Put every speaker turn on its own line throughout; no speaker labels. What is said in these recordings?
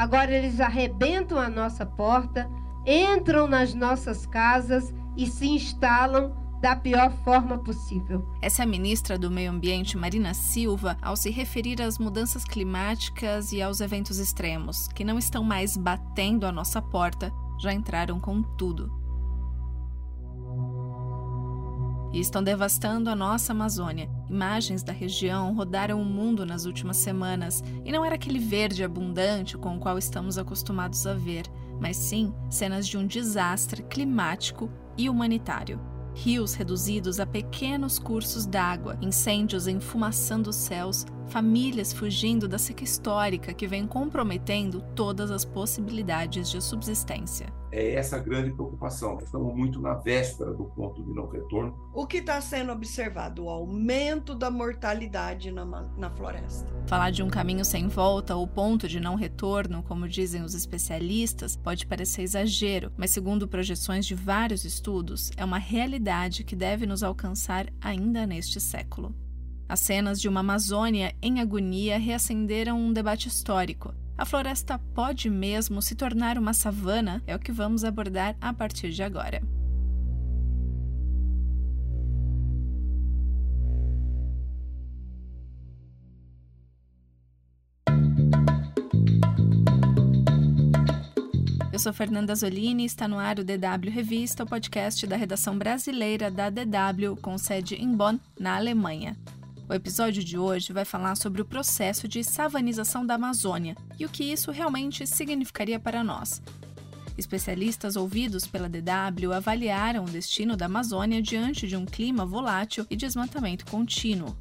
Agora eles arrebentam a nossa porta, entram nas nossas casas e se instalam da pior forma possível.
Essa é a ministra do Meio Ambiente, Marina Silva, ao se referir às mudanças climáticas e aos eventos extremos, que não estão mais batendo a nossa porta, já entraram com tudo. E estão devastando a nossa Amazônia. Imagens da região rodaram o mundo nas últimas semanas, e não era aquele verde abundante com o qual estamos acostumados a ver, mas sim cenas de um desastre climático e humanitário. Rios reduzidos a pequenos cursos d'água, incêndios enfumaçando os céus, famílias fugindo da seca histórica que vem comprometendo todas as possibilidades de subsistência.
É essa a grande preocupação. Estamos muito na véspera do ponto de não retorno.
O que está sendo observado? O aumento da mortalidade na, na floresta.
Falar de um caminho sem volta ou ponto de não retorno, como dizem os especialistas, pode parecer exagero, mas segundo projeções de vários estudos, é uma realidade que deve nos alcançar ainda neste século. As cenas de uma Amazônia em agonia reacenderam um debate histórico. A floresta pode mesmo se tornar uma savana? É o que vamos abordar a partir de agora. Eu sou Fernanda Zolini e está no ar o DW Revista, o podcast da redação brasileira da DW, com sede em Bonn, na Alemanha. O episódio de hoje vai falar sobre o processo de savanização da Amazônia e o que isso realmente significaria para nós. Especialistas ouvidos pela DW avaliaram o destino da Amazônia diante de um clima volátil e desmatamento contínuo.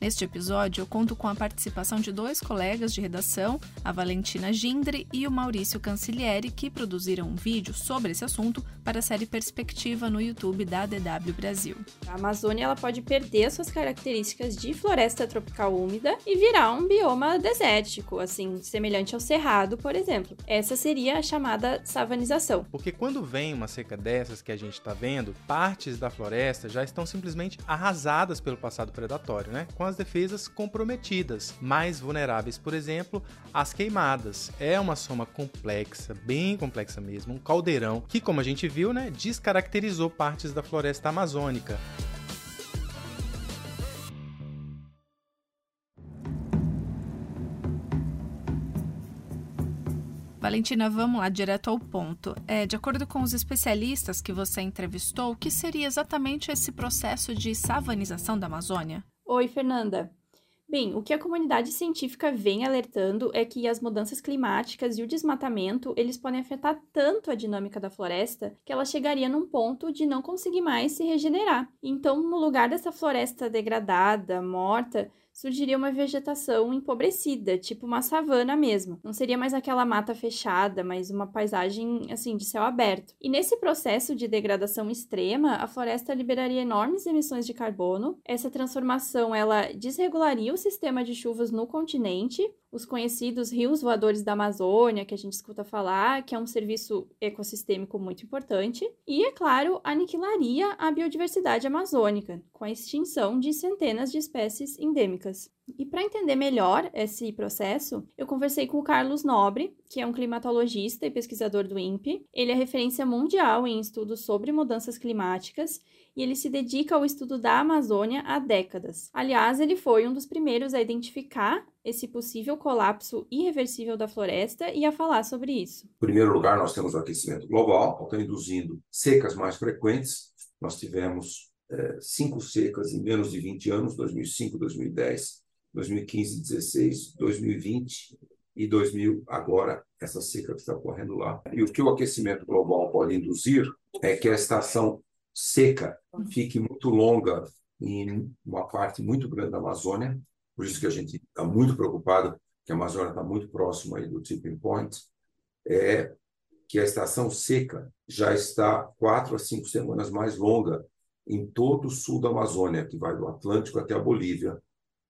Neste episódio, eu conto com a participação de dois colegas de redação, a Valentina Gindre e o Maurício Cancilieri, que produziram um vídeo sobre esse assunto para a série Perspectiva no YouTube da DW Brasil.
A Amazônia ela pode perder suas características de floresta tropical úmida e virar um bioma desértico, assim, semelhante ao cerrado, por exemplo. Essa seria a chamada savanização.
Porque quando vem uma seca dessas que a gente está vendo, partes da floresta já estão simplesmente arrasadas pelo passado predatório, né? Com as defesas comprometidas, mais vulneráveis, por exemplo, às queimadas. É uma soma complexa, bem complexa mesmo, um caldeirão que, como a gente viu, né, descaracterizou partes da floresta amazônica.
Valentina, vamos lá direto ao ponto. É, de acordo com os especialistas que você entrevistou, o que seria exatamente esse processo de savanização da Amazônia?
Oi, Fernanda. Bem, o que a comunidade científica vem alertando é que as mudanças climáticas e o desmatamento, eles podem afetar tanto a dinâmica da floresta que ela chegaria num ponto de não conseguir mais se regenerar. Então, no lugar dessa floresta degradada, morta, surgiria uma vegetação empobrecida, tipo uma savana mesmo. Não seria mais aquela mata fechada, mas uma paisagem assim de céu aberto. E nesse processo de degradação extrema, a floresta liberaria enormes emissões de carbono. Essa transformação ela desregularia o sistema de chuvas no continente, os conhecidos rios voadores da Amazônia, que a gente escuta falar, que é um serviço ecossistêmico muito importante, e, é claro, aniquilaria a biodiversidade amazônica, com a extinção de centenas de espécies endêmicas. E para entender melhor esse processo, eu conversei com o Carlos Nobre, que é um climatologista e pesquisador do INPE. Ele é referência mundial em estudos sobre mudanças climáticas e ele se dedica ao estudo da Amazônia há décadas. Aliás, ele foi um dos primeiros a identificar esse possível colapso irreversível da floresta e a falar sobre isso.
Em primeiro lugar, nós temos o aquecimento global, está induzindo secas mais frequentes. Nós tivemos é, cinco secas em menos de 20 anos, 2005, 2010, 2015, 16, 2020 e 2000 agora essa seca que está ocorrendo lá. E o que o aquecimento global pode induzir é que a estação seca fique muito longa em uma parte muito grande da Amazônia, por isso que a gente está muito preocupado, que a Amazônia está muito próxima aí do tipping point, é que a estação seca já está quatro a cinco semanas mais longa em todo o sul da Amazônia, que vai do Atlântico até a Bolívia,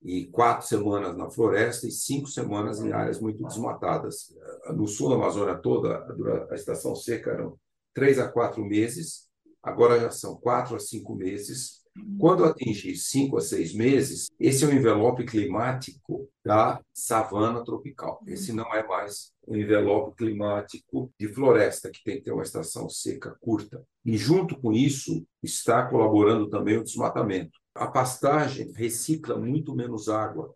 e quatro semanas na floresta e cinco semanas em áreas muito desmatadas. No sul da Amazônia toda, a estação seca eram três a quatro meses, agora já são quatro a cinco meses, Quando atingir cinco a seis meses, esse é o envelope climático da savana tropical. Esse não é mais o envelope climático de floresta, que tem que ter uma estação seca curta. E, junto com isso, está colaborando também o desmatamento. A pastagem recicla muito menos água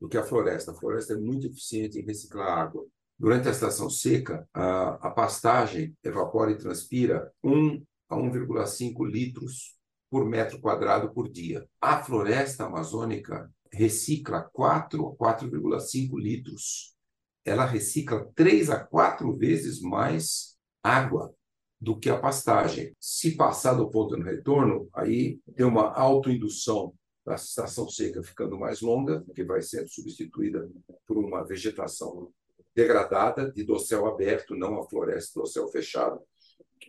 do que a floresta. A floresta é muito eficiente em reciclar água. Durante a estação seca, a, a pastagem evapora e transpira 1 a 1,5 litros por metro quadrado por dia. A floresta amazônica recicla 4 a 4,5 litros. Ela recicla 3 a 4 vezes mais água do que a pastagem. Se passar do ponto de retorno, aí tem uma autoindução da estação seca ficando mais longa, que vai sendo substituída por uma vegetação degradada de dossel aberto, não a floresta dossel fechado,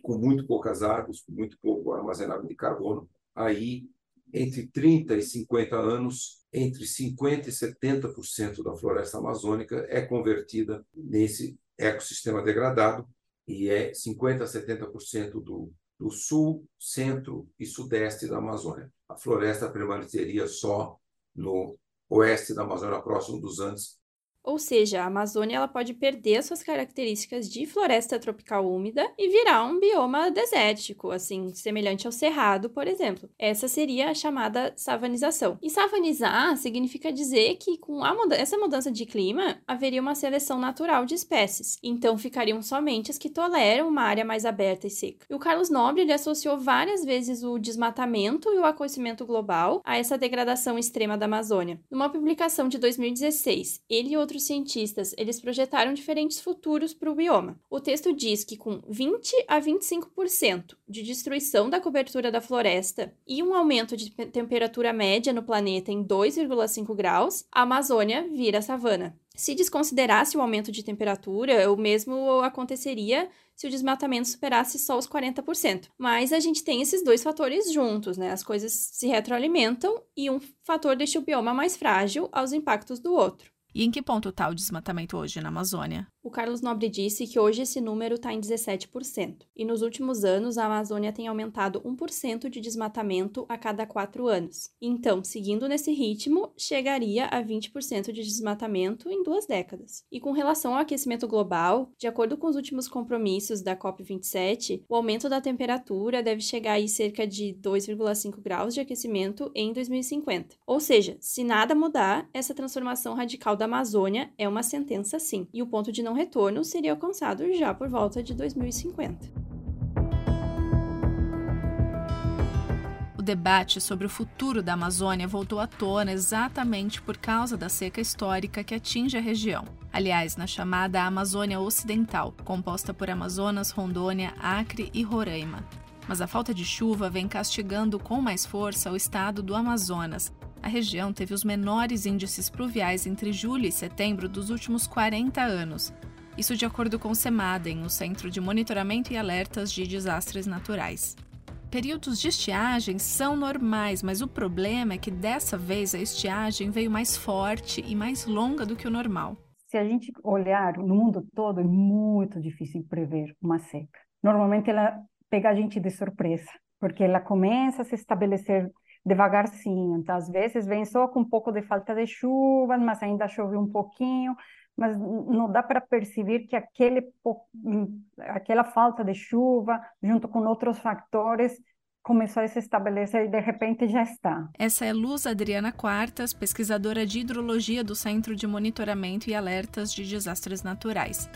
com muito poucas árvores, com muito pouco armazenamento de carbono. Aí, entre 30 e 50 anos, entre 50 e 70% da floresta amazônica é convertida nesse ecossistema degradado e é 50 a 70% do, do sul, centro e sudeste da Amazônia. A floresta permaneceria só no oeste da Amazônia, próximo dos Andes,
ou seja, a Amazônia ela pode perder suas características de floresta tropical úmida e virar um bioma desértico, assim, semelhante ao cerrado, por exemplo. Essa seria a chamada savanização. E savanizar significa dizer que com muda essa mudança de clima haveria uma seleção natural de espécies. Então ficariam somente as que toleram uma área mais aberta e seca. E o Carlos Nobre ele associou várias vezes o desmatamento e o aquecimento global a essa degradação extrema da Amazônia. Numa publicação de 2016, ele e outros outros cientistas, eles projetaram diferentes futuros para o bioma. O texto diz que com 20 a 25% de destruição da cobertura da floresta e um aumento de temperatura média no planeta em 2,5 graus, a Amazônia vira savana. Se desconsiderasse o aumento de temperatura, o mesmo aconteceria se o desmatamento superasse só os 40%. Mas a gente tem esses dois fatores juntos, né? As coisas se retroalimentam e um fator deixa o bioma mais frágil aos impactos do outro.
E em que ponto está o desmatamento hoje na Amazônia?
O Carlos Nobre disse que hoje esse número está em 17%, e nos últimos anos a Amazônia tem aumentado 1% de desmatamento a cada quatro anos. Então, seguindo nesse ritmo, chegaria a 20% de desmatamento em duas décadas. E com relação ao aquecimento global, de acordo com os últimos compromissos da COP27, o aumento da temperatura deve chegar a cerca de 2,5 graus de aquecimento em 2050. Ou seja, se nada mudar, essa transformação radical da Amazônia é uma sentença sim, e o ponto de não retorno seria alcançado já por volta de 2050.
O debate sobre o futuro da Amazônia voltou à tona exatamente por causa da seca histórica que atinge a região. Aliás, na chamada Amazônia Ocidental, composta por Amazonas, Rondônia, Acre e Roraima. Mas a falta de chuva vem castigando com mais força o estado do Amazonas, a região teve os menores índices pluviais entre julho e setembro dos últimos 40 anos. Isso de acordo com o CEMADEM, o Centro de Monitoramento e Alertas de Desastres Naturais. Períodos de estiagem são normais, mas o problema é que dessa vez a estiagem veio mais forte e mais longa do que o normal.
Se a gente olhar no mundo todo, é muito difícil prever uma seca. Normalmente ela pega a gente de surpresa, porque ela começa a se estabelecer devagarzinho. Então, às vezes vem só com um pouco de falta de chuva, mas ainda chove um pouquinho, mas não dá para perceber que aquele, aquela falta de chuva, junto com outros fatores, começou a se estabelecer e de repente já está.
Essa é Luz Adriana Quartas, pesquisadora de hidrologia do Centro de Monitoramento e Alertas de Desastres Naturais.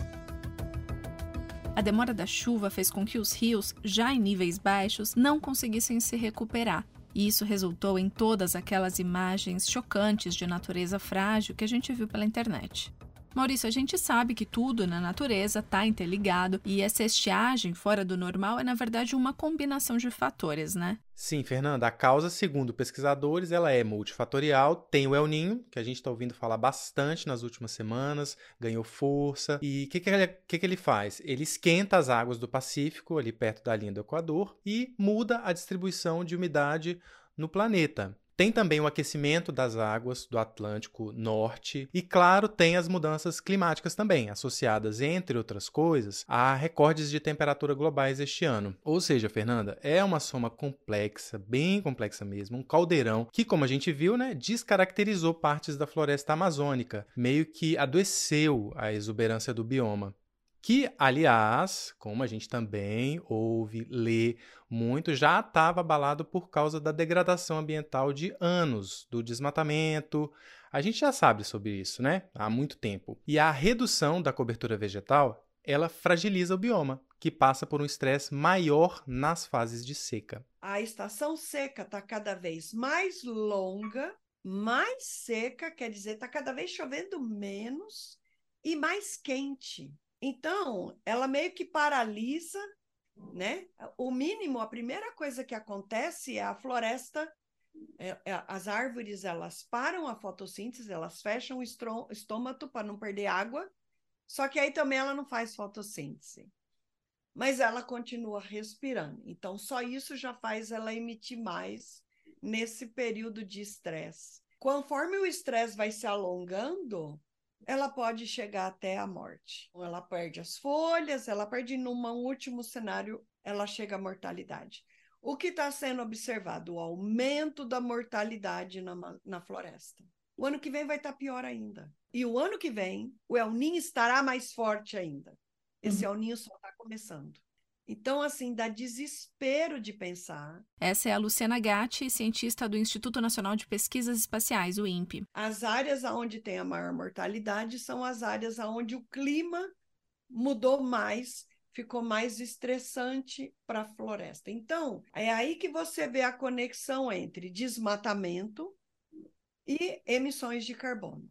A demora da chuva fez com que os rios, já em níveis baixos, não conseguissem se recuperar e isso resultou em todas aquelas imagens chocantes de natureza frágil que a gente viu pela internet. Maurício, a gente sabe que tudo na natureza está interligado e essa estiagem fora do normal é, na verdade, uma combinação de fatores, né?
Sim, Fernanda, a causa, segundo pesquisadores, ela é multifatorial. Tem o El Ninho, que a gente está ouvindo falar bastante nas últimas semanas, ganhou força. E o que, que, que, que ele faz? Ele esquenta as águas do Pacífico, ali perto da linha do Equador, e muda a distribuição de umidade no planeta. Tem também o aquecimento das águas do Atlântico Norte e, claro, tem as mudanças climáticas também, associadas, entre outras coisas, a recordes de temperatura globais este ano. Ou seja, Fernanda, é uma soma complexa, bem complexa mesmo, um caldeirão que, como a gente viu, né, descaracterizou partes da floresta amazônica, meio que adoeceu a exuberância do bioma que, aliás, como a gente também ouve, lê muito, já estava abalado por causa da degradação ambiental de anos, do desmatamento. A gente já sabe sobre isso, né? Há muito tempo. E a redução da cobertura vegetal, ela fragiliza o bioma, que passa por um estresse maior nas fases de seca.
A estação seca está cada vez mais longa, mais seca, quer dizer, está cada vez chovendo menos e mais quente. Então, ela meio que paralisa, né? O mínimo, a primeira coisa que acontece é a floresta, é, é, as árvores, elas param a fotossíntese, elas fecham o estômago para não perder água, só que aí também ela não faz fotossíntese. Mas ela continua respirando. Então, só isso já faz ela emitir mais nesse período de estresse. Conforme o estresse vai se alongando, ela pode chegar até a morte. Ela perde as folhas, ela perde, num último cenário, ela chega à mortalidade. O que está sendo observado? O aumento da mortalidade na, na floresta. O ano que vem vai estar tá pior ainda. E o ano que vem, o El Ninho estará mais forte ainda. Esse uhum. El Ninho só está começando. Então, assim, dá desespero de pensar.
Essa é a Luciana Gatti, cientista do Instituto Nacional de Pesquisas Espaciais, o INPE.
As áreas onde tem a maior mortalidade são as áreas onde o clima mudou mais, ficou mais estressante para a floresta. Então, é aí que você vê a conexão entre desmatamento e emissões de carbono.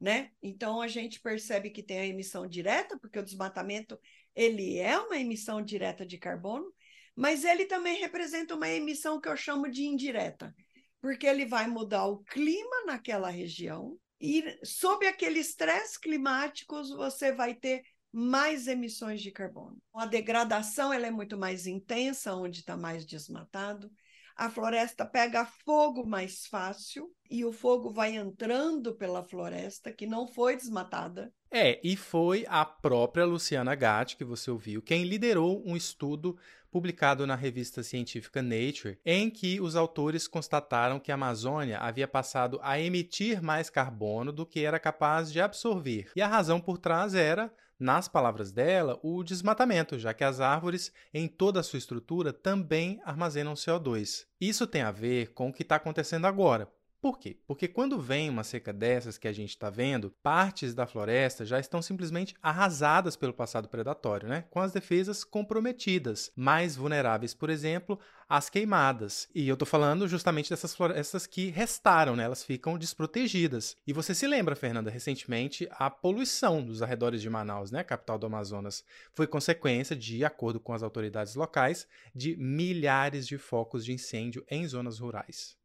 Né? Então a gente percebe que tem a emissão direta, porque o desmatamento ele é uma emissão direta de carbono, mas ele também representa uma emissão que eu chamo de indireta, porque ele vai mudar o clima naquela região e sob aquele estresse climático você vai ter mais emissões de carbono. A degradação ela é muito mais intensa onde está mais desmatado a floresta pega fogo mais fácil e o fogo vai entrando pela floresta que não foi desmatada.
É, e foi a própria Luciana Gatti, que você ouviu, quem liderou um estudo publicado na revista científica Nature, em que os autores constataram que a Amazônia havia passado a emitir mais carbono do que era capaz de absorver. E a razão por trás era nas palavras dela, o desmatamento, já que as árvores, em toda a sua estrutura, também armazenam CO2. Isso tem a ver com o que está acontecendo agora. Por quê? Porque quando vem uma seca dessas que a gente está vendo, partes da floresta já estão simplesmente arrasadas pelo passado predatório, né? com as defesas comprometidas, mais vulneráveis, por exemplo, às queimadas. E eu estou falando justamente dessas florestas que restaram, né? elas ficam desprotegidas. E você se lembra, Fernanda, recentemente a poluição dos arredores de Manaus, né? capital do Amazonas, foi consequência, de acordo com as autoridades locais, de milhares de focos de incêndio em zonas rurais.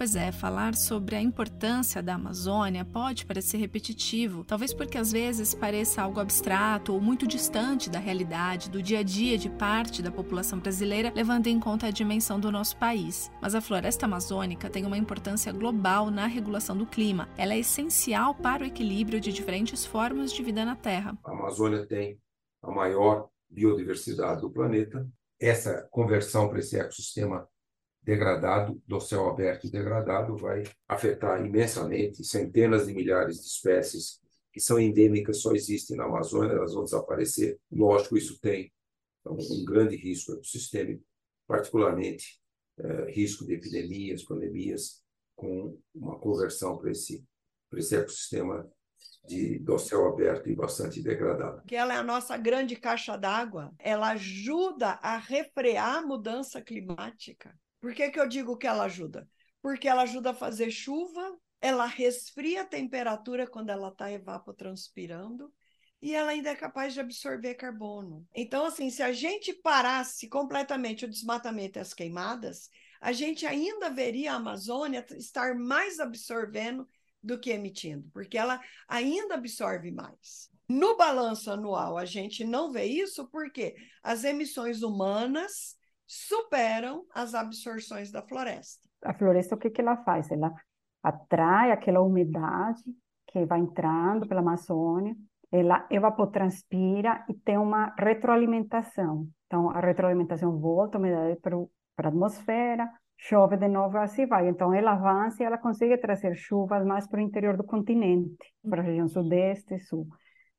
Pois é, falar sobre a importância da Amazônia pode parecer repetitivo, talvez porque às vezes pareça algo abstrato ou muito distante da realidade, do dia a dia de parte da população brasileira, levando em conta a dimensão do nosso país. Mas a floresta amazônica tem uma importância global na regulação do clima. Ela é essencial para o equilíbrio de diferentes formas de vida na Terra.
A Amazônia tem a maior biodiversidade do planeta. Essa conversão para esse ecossistema degradado, do céu aberto degradado, vai afetar imensamente centenas de milhares de espécies que são endêmicas, só existem na Amazônia, elas vão desaparecer. Lógico, isso tem então, um grande risco ecossistêmico, particularmente é, risco de epidemias, pandemias, com uma conversão para esse, esse ecossistema de, do céu aberto e bastante degradado.
Que ela é a nossa grande caixa d'água, ela ajuda a refrear a mudança climática. Por que, que eu digo que ela ajuda? Porque ela ajuda a fazer chuva, ela resfria a temperatura quando ela está evapotranspirando e ela ainda é capaz de absorver carbono. Então, assim, se a gente parasse completamente o desmatamento e as queimadas, a gente ainda veria a Amazônia estar mais absorvendo do que emitindo, porque ela ainda absorve mais. No balanço anual, a gente não vê isso porque as emissões humanas superam as absorções da floresta.
A floresta, o que, que ela faz? Ela atrai aquela umidade que vai entrando pela Amazônia, ela evapotranspira e tem uma retroalimentação. Então, a retroalimentação volta a umidade para a atmosfera, chove de novo, assim vai. Então, ela avança e ela consegue trazer chuvas mais para o interior do continente, para a região sudeste e sul.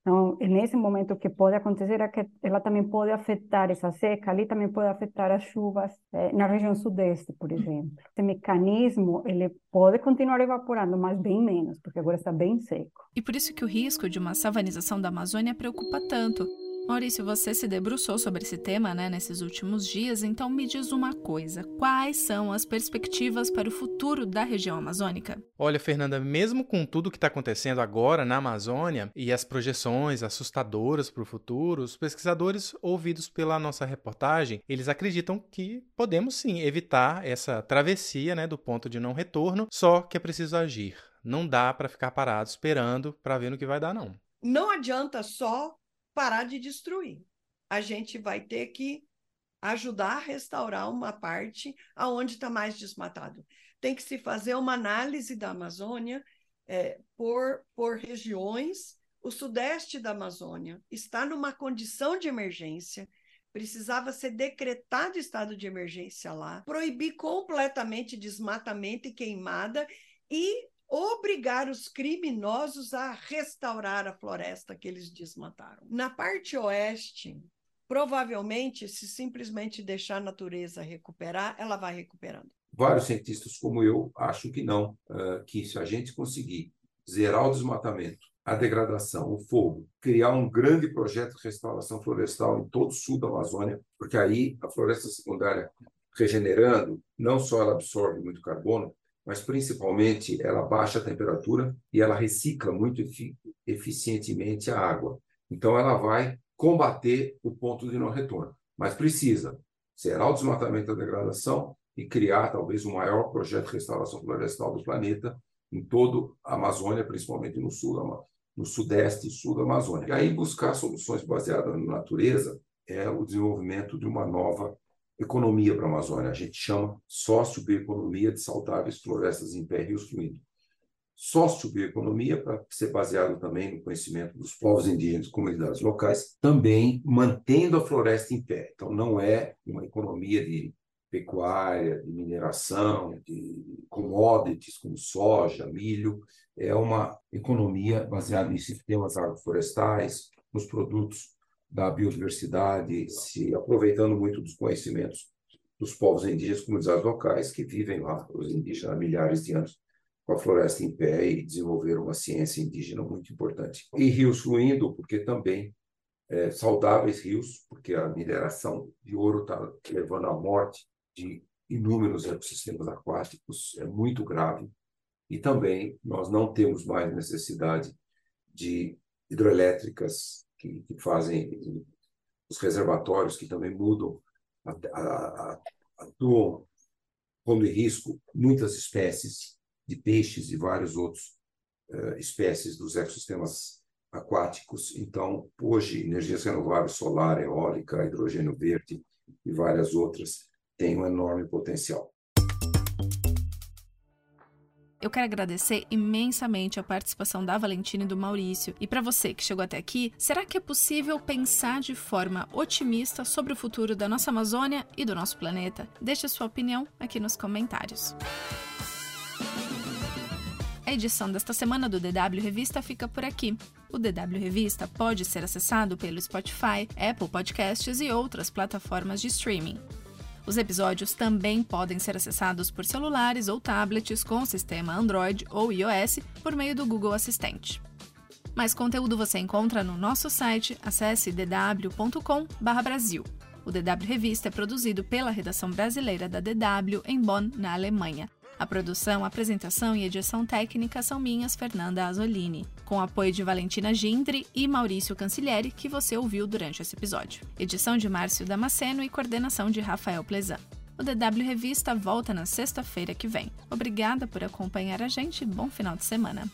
Então, nesse momento, o que pode acontecer é que ela também pode afetar essa seca, ali também pode afetar as chuvas eh, na região sudeste, por exemplo. Esse mecanismo, ele pode continuar evaporando, mas bem menos, porque agora está bem seco.
E por isso que o risco de uma savanização da Amazônia preocupa tanto, Maurício, você se debruçou sobre esse tema né, nesses últimos dias, então me diz uma coisa: quais são as perspectivas para o futuro da região amazônica?
Olha, Fernanda, mesmo com tudo que está acontecendo agora na Amazônia e as projeções assustadoras para o futuro, os pesquisadores ouvidos pela nossa reportagem, eles acreditam que podemos sim evitar essa travessia né, do ponto de não retorno, só que é preciso agir. Não dá para ficar parado esperando para ver no que vai dar, não.
Não adianta só parar de destruir. A gente vai ter que ajudar a restaurar uma parte aonde está mais desmatado. Tem que se fazer uma análise da Amazônia é, por, por regiões. O sudeste da Amazônia está numa condição de emergência, precisava ser decretado estado de emergência lá, proibir completamente desmatamento e queimada e obrigar os criminosos a restaurar a floresta que eles desmataram. Na parte oeste, provavelmente, se simplesmente deixar a natureza recuperar, ela vai recuperando.
Vários cientistas, como eu, acham que não, que se a gente conseguir zerar o desmatamento, a degradação, o fogo, criar um grande projeto de restauração florestal em todo o sul da Amazônia, porque aí a floresta secundária regenerando, não só ela absorve muito carbono, mas principalmente ela baixa a temperatura e ela recicla muito eficientemente a água. Então ela vai combater o ponto de não retorno, mas precisa zerar o desmatamento da degradação e criar talvez o maior projeto de restauração florestal do planeta em toda a Amazônia, principalmente no sul, no sudeste e sul da Amazônia. E aí buscar soluções baseadas na natureza é o desenvolvimento de uma nova economia para a Amazônia. A gente chama sócio-bioeconomia de saudáveis florestas em pé rios fluindo. Sócio-bioeconomia, para ser baseado também no conhecimento dos povos indígenas e comunidades locais, também mantendo a floresta em pé. Então, não é uma economia de pecuária, de mineração, de commodities como soja, milho, é uma economia baseada em sistemas agroflorestais, nos produtos da biodiversidade, se aproveitando muito dos conhecimentos dos povos indígenas, comunidades locais que vivem lá, os indígenas há milhares de anos, com a floresta em pé e desenvolveram uma ciência indígena muito importante. E rios fluindo, porque também é, saudáveis rios, porque a mineração de ouro está levando à morte de inúmeros ecossistemas aquáticos, é muito grave. E também nós não temos mais necessidade de hidroelétricas que, que fazem os reservatórios, que também mudam, atuam pondo em risco muitas espécies de peixes e vários outros uh, espécies dos ecossistemas aquáticos. Então, hoje, energias renováveis, solar, eólica, hidrogênio verde e várias outras têm um enorme potencial.
Eu quero agradecer imensamente a participação da Valentina e do Maurício. E para você que chegou até aqui, será que é possível pensar de forma otimista sobre o futuro da nossa Amazônia e do nosso planeta? Deixe sua opinião aqui nos comentários. A edição desta semana do DW Revista fica por aqui. O DW Revista pode ser acessado pelo Spotify, Apple Podcasts e outras plataformas de streaming. Os episódios também podem ser acessados por celulares ou tablets com sistema Android ou iOS por meio do Google Assistente. Mais conteúdo você encontra no nosso site, acesse dw.com/brasil. O DW Revista é produzido pela redação brasileira da DW em Bonn, na Alemanha. A produção, apresentação e edição técnica são minhas, Fernanda Azzolini, com apoio de Valentina Gindri e Maurício Cancilieri, que você ouviu durante esse episódio. Edição de Márcio Damasceno e coordenação de Rafael Plezan. O DW Revista volta na sexta-feira que vem. Obrigada por acompanhar a gente e bom final de semana.